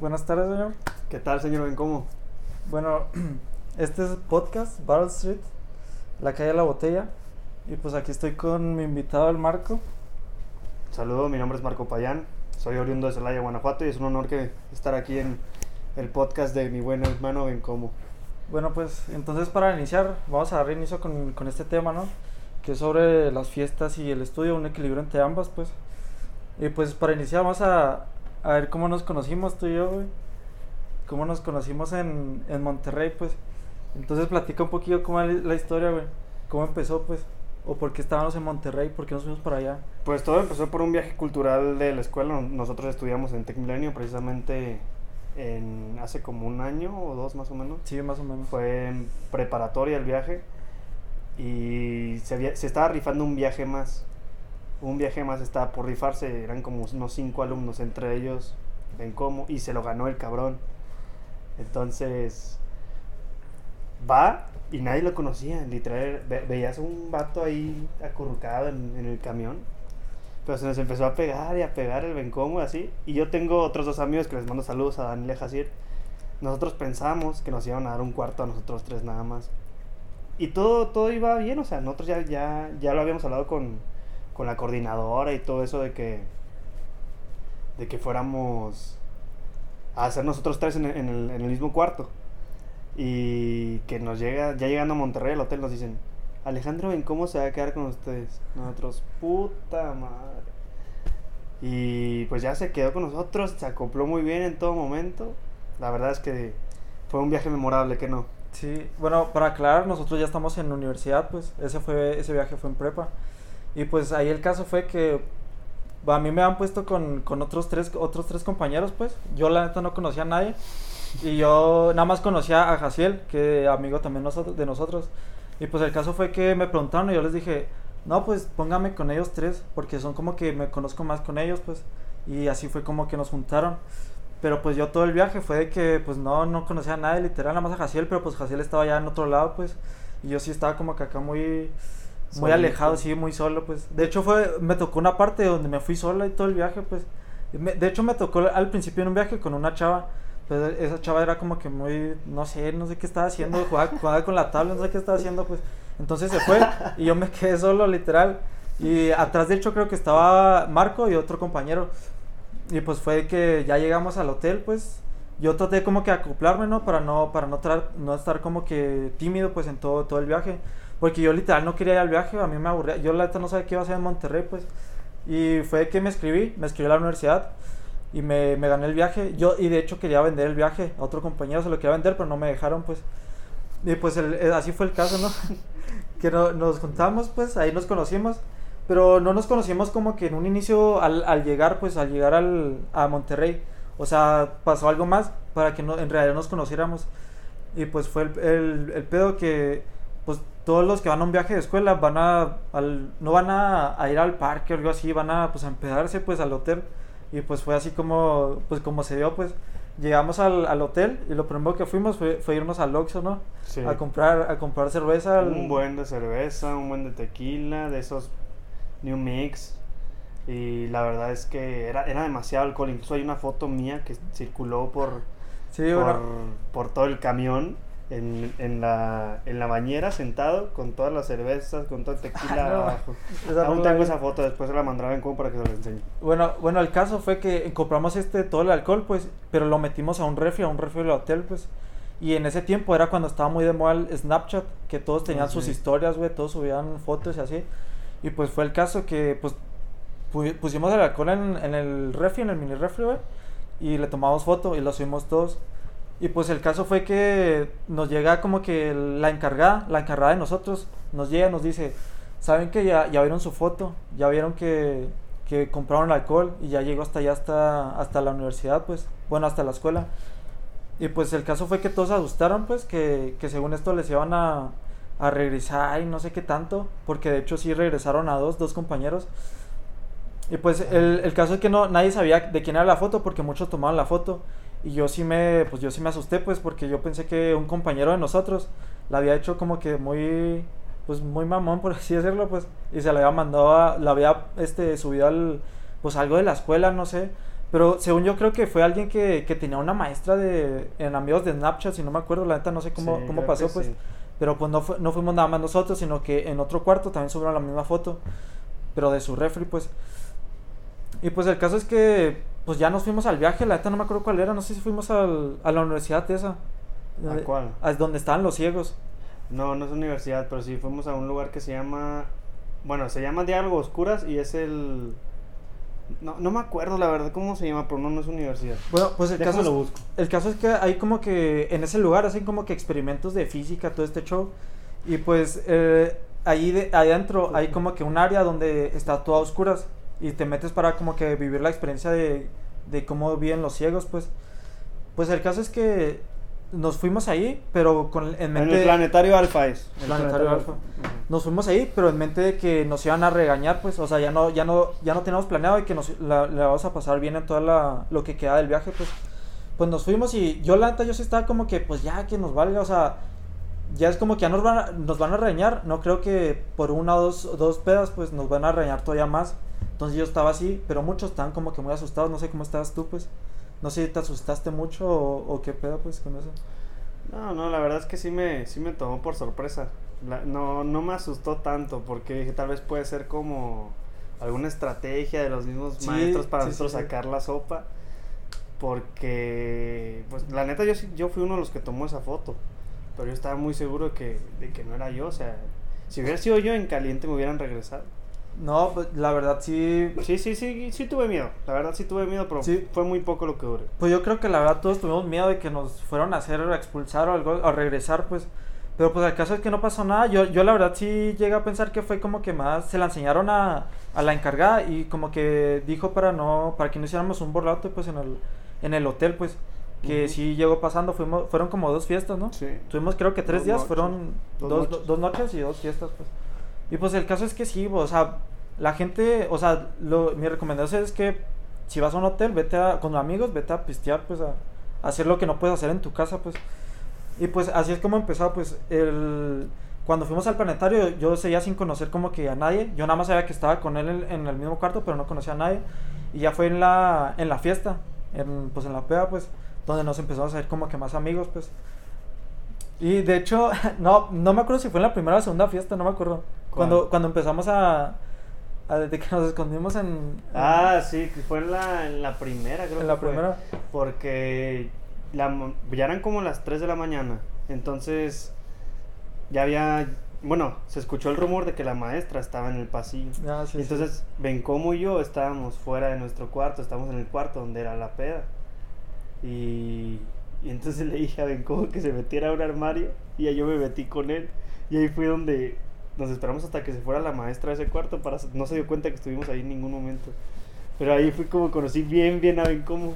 Buenas tardes, señor. ¿Qué tal, señor Bencomo? Bueno, este es podcast Battle Street, la calle de la botella. Y pues aquí estoy con mi invitado, el Marco. Saludo, mi nombre es Marco Payán. Soy oriundo de Celaya, Guanajuato, y es un honor que estar aquí en el podcast de mi buen hermano Bencomo. Bueno, pues entonces para iniciar, vamos a dar inicio con, con este tema, ¿no? Que es sobre las fiestas y el estudio, un equilibrio entre ambas, pues. Y pues para iniciar, vamos a, a ver cómo nos conocimos tú y yo, güey. Cómo nos conocimos en, en Monterrey, pues. Entonces platica un poquillo cómo es la historia, güey. Cómo empezó, pues. O por qué estábamos en Monterrey, por qué nos fuimos para allá. Pues todo empezó por un viaje cultural de la escuela. Nosotros estudiamos en Tec Milenio precisamente en hace como un año o dos más o menos. Sí, más o menos. Fue en preparatoria el viaje y se, se estaba rifando un viaje más. Un viaje más estaba por rifarse, eran como unos cinco alumnos, entre ellos Bencomo, y se lo ganó el cabrón. Entonces, va y nadie lo conocía, literal, ve- veías un vato ahí acurrucado en, en el camión. Pero se nos empezó a pegar y a pegar el Bencomo y así. Y yo tengo otros dos amigos que les mando saludos a Daniel y a. Nosotros pensamos que nos iban a dar un cuarto a nosotros tres nada más. Y todo, todo iba bien, o sea, nosotros ya, ya, ya lo habíamos hablado con, con la coordinadora y todo eso de que, de que fuéramos a hacer nosotros tres en el, en el, en el mismo cuarto. Y que nos llega, ya llegando a Monterrey al hotel nos dicen, Alejandro, ¿en cómo se va a quedar con ustedes? Nosotros, puta madre. Y pues ya se quedó con nosotros, se acopló muy bien en todo momento. La verdad es que fue un viaje memorable, que no. Sí, bueno, para aclarar, nosotros ya estamos en universidad, pues. Ese, fue, ese viaje fue en prepa. Y pues ahí el caso fue que a mí me han puesto con, con otros, tres, otros tres compañeros, pues. Yo la neta no conocía a nadie. Y yo nada más conocía a Jaciel, que amigo también de nosotros. Y pues el caso fue que me preguntaron y yo les dije, no, pues póngame con ellos tres, porque son como que me conozco más con ellos, pues. Y así fue como que nos juntaron. Pero pues yo todo el viaje fue de que pues no, no conocía a nadie, literal, nada más a Jaciel, pero pues Jaciel estaba allá en otro lado, pues. Y yo sí estaba como que acá muy, muy alejado, sí, muy solo, pues. De hecho fue, me tocó una parte donde me fui sola y todo el viaje, pues. Me- de hecho me tocó al principio en un viaje con una chava. Esa chava era como que muy, no sé, no sé qué estaba haciendo, jugaba, jugaba con la tabla, no sé qué estaba haciendo, pues. Entonces se fue y yo me quedé solo, literal. Y atrás de hecho creo que estaba Marco y otro compañero. Y pues fue que ya llegamos al hotel, pues yo traté como que acoplarme, ¿no? Para no, para no, no estar como que tímido, pues en todo, todo el viaje. Porque yo literal no quería ir al viaje, a mí me aburría. Yo la neta no sabía qué iba a hacer en Monterrey, pues. Y fue que me escribí, me escribí a la universidad y me, me gané el viaje. Yo, y de hecho quería vender el viaje a otro compañero, se lo quería vender, pero no me dejaron, pues. Y pues eh, así fue el caso, ¿no? que no- nos juntamos, pues ahí nos conocimos. Pero no nos conocimos como que en un inicio al, llegar, pues al llegar al, a Monterrey. O sea, pasó algo más para que no, en realidad nos conociéramos. Y pues fue el, el, pedo que, todos los que van a un viaje de escuela van a, al, no van a, a ir al parque o algo así, van a pues a empedarse pues al hotel. Y pues fue así como, pues como se dio, pues llegamos al, al hotel y lo primero que fuimos fue, fue irnos al Oxxo, ¿no? Sí. A comprar, a comprar cerveza. al- Un buen de cerveza, un buen de tequila, de esos New Mix. Y la verdad es que era, era demasiado alcohol. Incluso hay una foto mía que circuló por, Sí, por, bueno, por todo el camión. En, en, la, en la bañera sentado con todas las cervezas, con todo el tequila No, abajo. esa Aún tengo vi. esa foto, después se la mandaré como para que se la enseñe. Bueno, bueno, el caso fue que compramos este todo el alcohol, pues, pero lo metimos a un refri, a un refri del hotel, pues. Y en ese tiempo era cuando estaba muy de moda el Snapchat, que todos tenían Ah, sus sí. historias, güey, todos subían fotos y así. Y pues fue el caso que, pues, pu- pusimos el alcohol en, en el refri, en el mini refri, güey, y le tomamos foto y lo subimos todos. Y pues el caso fue que nos llega como que la encargada, la encargada de nosotros, nos llega nos dice, saben que ya, ya vieron su foto, ya vieron que, que compraron alcohol y ya llegó hasta allá, hasta, hasta la universidad, pues, bueno, hasta la escuela. Y pues el caso fue que todos asustaron, pues, que, que según esto les iban a, a regresar y no sé qué tanto, porque de hecho sí regresaron a dos, dos compañeros. Y pues el, el caso es que no, nadie sabía de quién era la foto porque muchos tomaban la foto. Y yo sí me, pues yo sí me asusté, pues, porque yo pensé que un compañero de nosotros la había hecho como que muy, pues muy mamón, por así decirlo, pues, y se la había mandado a, la había, este, subido al, pues algo de la escuela, no sé, Pero según yo creo que fue alguien que, que tenía una maestra de en amigos de Snapchat, si no me acuerdo, la neta no sé cómo, Sí, cómo pasó, pues. sí. Pero pues no, fue- no fuimos nada más nosotros, sino que en otro cuarto también subieron la misma foto, pero de su refri, pues. Y pues el caso es que pues ya nos fuimos al viaje, la neta no me acuerdo cuál era, no sé si fuimos al, a la universidad esa. ¿A eh, cuál? a donde estaban los ciegos. No, no es universidad, pero sí fuimos a un lugar que se llama. Bueno, se llama Diálogo Oscuras y es el. No, no me acuerdo la verdad cómo se llama, pero no, no es universidad. Bueno, pues el caso, Déjame lo es, busco. el caso es que hay como que en ese lugar hacen como que experimentos de física, todo este show. Y pues eh, ahí, de, ahí adentro hay como que un área donde está todo a oscuras. Y te metes para como que vivir la experiencia de, de cómo viven los ciegos, pues. Pues el caso es que nos fuimos ahí, pero con en En mente... el planetario Alfa es. el Planetario Alfa. Ujú. Nos fuimos ahí, pero en mente de que nos iban a regañar, pues, o sea, ya no, ya no, ya no teníamos planeado de que nos la, la vamos a pasar bien en toda la, lo que queda del viaje, pues. Pues nos fuimos y yo la neta yo sí estaba como que, pues ya que nos valga, o sea, ya es como que ya nos van a, nos van a regañar, no creo que por una o dos, dos pedas, pues nos van a regañar todavía más. Entonces yo estaba así, pero muchos estaban como que muy asustados, no sé cómo estabas tú, pues. No sé si te asustaste mucho o, o qué pedo, pues, con eso. No, no, la verdad es que sí me, sí me tomó por sorpresa. La- no, no me asustó tanto porque dije, tal vez puede ser como alguna estrategia de los mismos Sí, maestros para sí, nosotros sí. sacar la sopa. Porque, pues la neta, yo, sí- yo fui uno de los que tomó esa foto. Pero yo estaba muy seguro de que, de que no era yo. O sea, si hubiera sido yo en caliente me hubieran regresado. No, pues la verdad sí, Sí, sí, sí, sí tuve miedo. La verdad sí tuve miedo, pero Sí. fue muy poco lo que duré. Pues yo creo que la verdad todos tuvimos miedo de que nos fueran a hacer expulsar o algo, o regresar, pues. Pero pues el caso es que no pasó nada. Yo, yo la verdad sí llegué a pensar que fue como que más se la enseñaron a, a la encargada y como que dijo para no, para que no hiciéramos un borrato pues en el, en el hotel, pues. Que Ujú. sí llegó pasando, fuimos, fueron como dos fiestas, ¿no? Sí. Tuvimos creo que tres Dos días, noches. fueron Dos dos, noches. dos noches y dos fiestas, pues. Y pues el caso es que sí, o sea, la gente, o sea, lo, mi recomendación es que si vas a un hotel, vete a, con amigos, vete a pistear, pues a, a hacer lo que no puedes hacer en tu casa, pues. Y pues así es como empezó, pues, el... Cuando fuimos al planetario, yo seguía sin conocer como que a nadie. Yo nada más sabía que estaba con él en, en el mismo cuarto, pero no conocía a nadie. Y ya fue en la, en la fiesta, en, pues en la peda, pues, donde nos empezamos a hacer como que más amigos, pues. Y de hecho, no, no me acuerdo si fue en la primera o segunda fiesta, no me acuerdo. ¿Cuál? Cuando, cuando empezamos a, a- Desde que nos escondimos en... en- Ah, sí, que fue en la, en la primera, creo En que la fue. primera. Porque la, ya eran como las 3 de la mañana. Entonces, ya había. Bueno, se escuchó el rumor de que la maestra estaba en el pasillo. Ah, sí, sí. entonces, Bencomo y yo estábamos fuera de nuestro cuarto, estábamos en el cuarto donde era la peda. Y, y entonces le dije a Bencomo que se metiera a un armario y yo me metí con él. Y ahí fue donde nos esperamos hasta que se fuera la maestra de ese cuarto para no se dio cuenta que estuvimos ahí en ningún momento. Pero ahí fue como conocí bien, bien a Bencomo.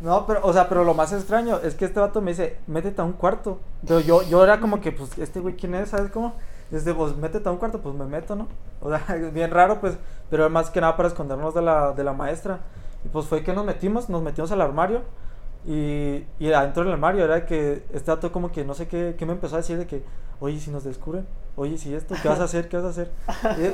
No, pero, o sea, pero lo más extraño es que este vato me dice, métete a un cuarto. Pero yo, yo era como que, pues, este güey, ¿quién es? ¿Sabes cómo? Desde, pues, métete a un cuarto, pues me meto, ¿no? O sea, bien raro, pues, pero más que nada para escondernos de la, de la maestra. Y pues fue que nos metimos, nos metimos al armario. Y, y adentro del armario era que este vato como que no sé qué, qué me empezó a decir de que, oye, si nos descubren, oye, si esto, ¿qué vas a hacer? ¿Qué vas a hacer? Y,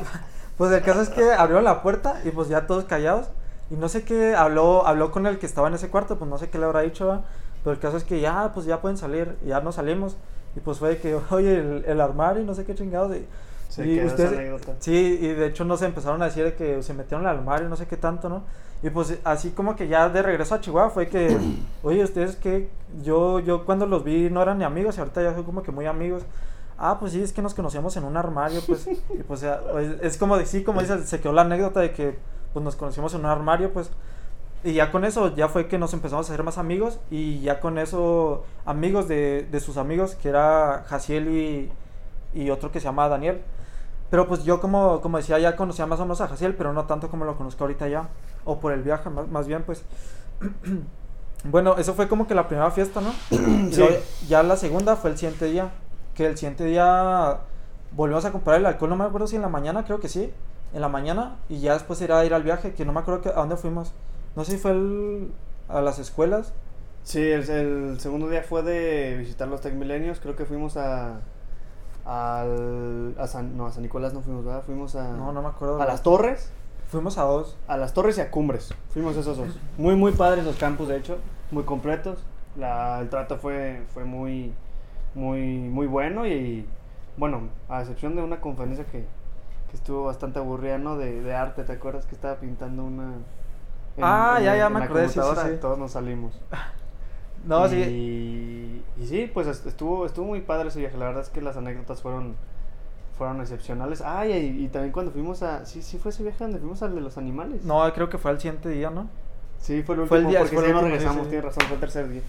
pues el caso es que abrieron la puerta y pues ya todos callados. Y no sé qué, habló, habló con el que estaba en ese cuarto, pues no sé qué le habrá dicho, ¿va? pero el caso es que ya, pues ya pueden salir, ya nos salimos. Y pues fue de que, oye, el, el armario y no sé qué chingados. y- Se y ustedes-. Sí, y de hecho nos empezaron a decir de que se metieron al armario, no sé qué tanto, ¿no? Y pues así como que ya de regreso a Chihuahua fue que, oye, ustedes que yo, yo cuando los vi no eran ni amigos y ahorita ya son como que muy amigos. Ah, pues sí, es que nos conocíamos en un armario, pues, y pues pues, es como de, sí, como dices, se quedó la anécdota de que pues nos conocimos en un armario, pues, y ya con eso ya fue que nos empezamos a hacer más amigos y ya con eso amigos de, de sus amigos, que era Jaciel y, y otro que se llama Daniel. Pero pues yo como, como decía ya conocía más o menos a Jaciel, pero no tanto como lo conozco ahorita ya. O por el viaje, más, más bien pues. bueno, eso fue como que la primera fiesta, ¿no? Y Sí. luego ya la segunda fue el siguiente día. Que el siguiente día volvimos a comprar el alcohol, no me acuerdo si en la mañana, creo que sí. En la mañana. Y ya después era ir al viaje, que no me acuerdo que- a dónde fuimos. No sé si fue el- a las escuelas. Sí, el, el segundo día fue de visitar los Tech Millennials. Creo que fuimos a. Al, a San, no, a San Nicolás no fuimos, ¿verdad? Fuimos a. No, no me acuerdo. a las torres. Fuimos a dos. A las torres y a cumbres. Fuimos esos dos. Muy, muy padres los campus, de hecho. Muy completos. La, el trato fue, fue muy, muy, muy bueno y, bueno, a excepción de una conferencia que, que estuvo bastante aburrida, ¿no? De, de arte, ¿te acuerdas que estaba pintando una... en- Ah, en ya, ya en me acordé, sí, sí. Todos nos salimos. No, y, sí. Y sí, pues est- estuvo, estuvo muy padre ese viaje. La verdad es que las anécdotas fueron, fueron excepcionales. Ah, y, y también cuando fuimos a... Sí, sí fue ese viaje donde fuimos al de los animales. No, creo que fue al siguiente día, ¿no? Sí, fue el último, Fue el día- porque fue el no sí, regresamos, sí. tienes razón, fue el tercer día.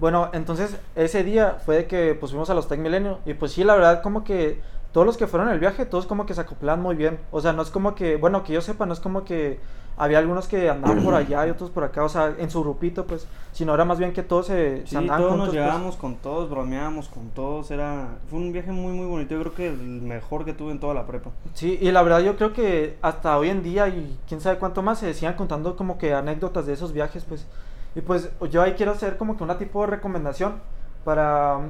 Bueno, entonces ese día fue de que pues fuimos a los Tech Milenio y pues sí, la verdad como que todos los que fueron en el viaje, todos como que se acoplan muy bien. O sea, no es como que, bueno, que yo sepa, no es como que había algunos que andaban por allá y otros por acá, o sea, en su grupito, pues, sino era más bien que todos se, se Sí, andaban todos juntos, nos pues. llevábamos con todos, bromeábamos con todos, era... Fue un viaje muy, muy bonito, yo creo que el mejor que tuve en toda la prepa. Sí, y la verdad yo creo que hasta hoy en día y quién sabe cuánto más se decían contando como que anécdotas de esos viajes, pues. Y pues yo ahí quiero hacer como que una tipo de recomendación para...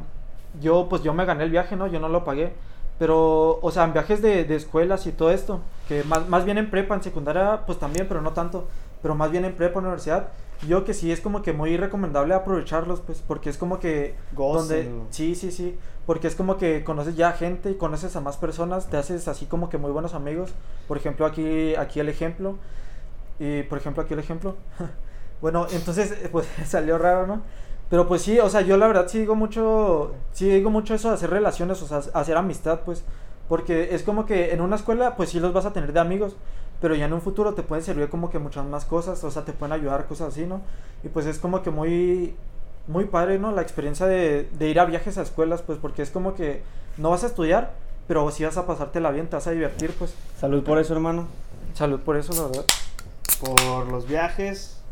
Yo pues yo me gané el viaje, ¿no? Yo no lo pagué. Pero, o sea, en viajes de, de escuelas y todo esto, que más, más bien en prepa, en secundaria pues también, pero no tanto, pero más bien en prepa, universidad, yo que sí es como que muy recomendable aprovecharlos, pues, porque es como que... Donde, Gócenlo. sí, sí, sí. Porque es como que conoces ya gente y conoces a más personas, te haces así como que muy buenos amigos. Por ejemplo, aquí, aquí el ejemplo. Y por ejemplo, aquí el ejemplo. bueno, entonces, eh, pues salió raro, ¿no? Pero pues sí, o sea, yo la verdad sí digo mucho, sí digo mucho eso de hacer relaciones, o sea, hacer amistad, pues. Porque es como que en una escuela, pues sí los vas a tener de amigos, pero ya en un futuro te pueden servir como que muchas más cosas, o sea, te pueden ayudar, cosas así, ¿no? Y pues es como que muy, muy padre, ¿no? La experiencia de, de ir a viajes a escuelas, pues porque es como que no vas a estudiar, pero sí vas a pasártela bien, te vas a divertir, pues. Salud por eso, hermano. Salud por eso, la verdad. Por los viajes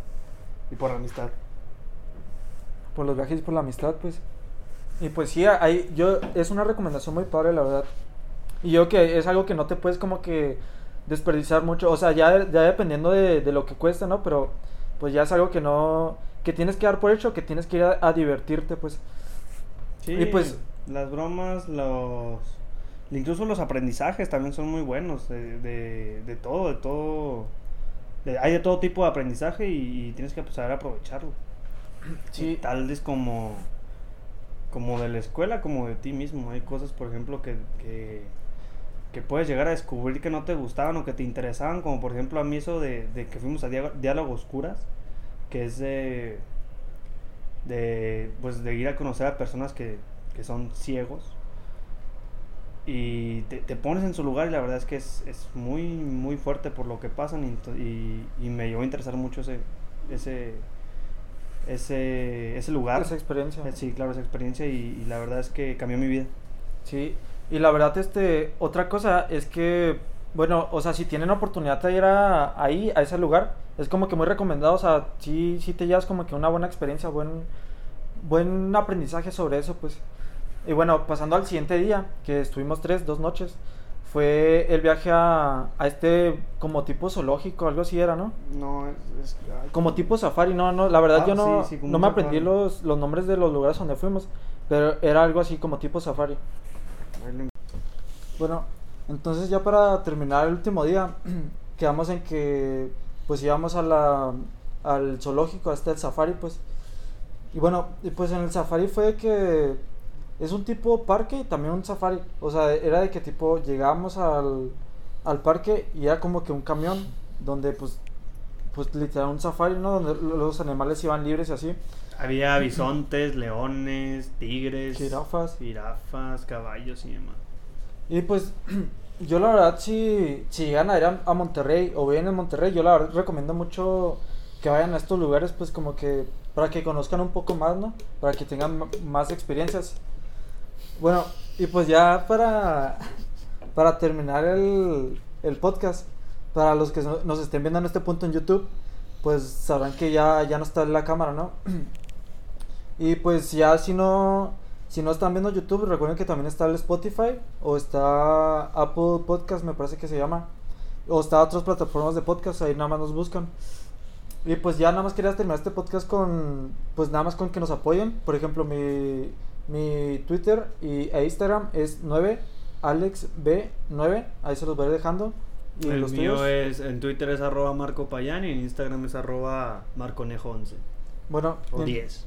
y por la amistad. Por los viajes y por la amistad, pues. Y pues sí, ahí, yo, es una recomendación muy padre, la verdad. Y yo que es algo que no te puedes como que desperdiciar mucho, o sea, ya, ya dependiendo de, de lo que cuesta, ¿no? Pero pues ya es algo que no, que tienes que dar por hecho, que tienes que ir a, a divertirte, pues. Sí, Y pues- las bromas, los... Incluso los aprendizajes también son muy buenos, de, de, de todo, de todo... de- hay de todo tipo de aprendizaje y, y tienes que pues, saber aprovecharlo. Sí. Tal vez como, como de la escuela, como de ti mismo. Hay cosas, por ejemplo, que, que, que puedes llegar a descubrir que no te gustaban o que te interesaban, como por ejemplo a mí eso de, de que fuimos a Diá- Diálogos Curas, que es de, de, pues, de ir a conocer a personas que, que son ciegos. Y te, te pones en su lugar y la verdad es que es, es muy, muy fuerte por lo que pasan y, y, y me llegó a interesar mucho ese, ese, ese, ese lugar. Esa experiencia. Eh, Sí, claro, esa experiencia y, y la verdad es que cambió mi vida. Sí, y la verdad, este, otra cosa es que, bueno, o sea, si tienen oportunidad de ir a, ahí, a ese lugar, es como que muy recomendado, o sea, sí, sí te llevas como que una buena experiencia, buen, buen aprendizaje sobre eso, pues. Y bueno, pasando al siguiente día, que estuvimos tres, dos noches, fue el viaje a, a este como tipo zoológico, algo así era, ¿no? No, es... es- ay, Como tipo safari, no, no, la verdad Ah, yo no, sí, sí, como no me aprendí los, los nombres de los lugares donde fuimos, pero era algo así como tipo safari. Bueno, entonces ya para terminar el último día, quedamos en que pues íbamos a la, al zoológico, hasta el safari, pues. Y bueno, pues en el safari fue que es un tipo parque y también un safari. O sea, era de que tipo llegábamos al, al parque y era como que un camión donde pues, pues literal un safari, ¿no? Donde los animales iban libres y así. Había bisontes, leones, tigres, Jirafas. jirafas, caballos y demás. Y pues yo la verdad si, si llegan a ir a, a Monterrey o vienen en Monterrey, yo la verdad recomiendo mucho que vayan a estos lugares pues como que para que conozcan un poco más, ¿no? Para que tengan más experiencias. Bueno, y pues ya para, para terminar el, el podcast, para los que no- nos estén viendo en este punto en YouTube, pues sabrán que ya, ya no está la cámara, ¿no? Y pues ya si no, si no están viendo YouTube, recuerden que también está el Spotify o está Apple Podcast, me parece que se llama. O está otras plataformas de podcast, ahí nada más nos buscan. Y pues ya nada más quería terminar este podcast con, pues nada más con que nos apoyen. Por ejemplo, mi, mi Twitter y, e Instagram es 9, AlexB9, ahí se los voy dejando. ¿Y el los mío tuyos? es, en Twitter es arroba Marco Payán y en Instagram es arroba marconejo11 Bueno, o en- 10.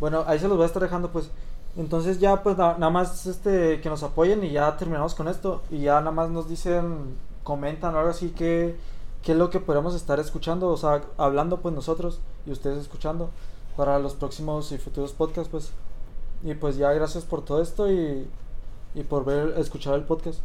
Bueno, ahí se los voy a estar dejando, pues. Entonces ya, pues, na- nada más este, que nos apoyen y ya terminamos con esto. Y ya nada más nos dicen, comentan o algo así, que qué es lo que podemos estar escuchando, o sea, hablando, pues, nosotros y ustedes escuchando para los próximos y futuros podcasts, pues. Y pues ya, gracias por todo esto y, y por ver, escuchar el podcast.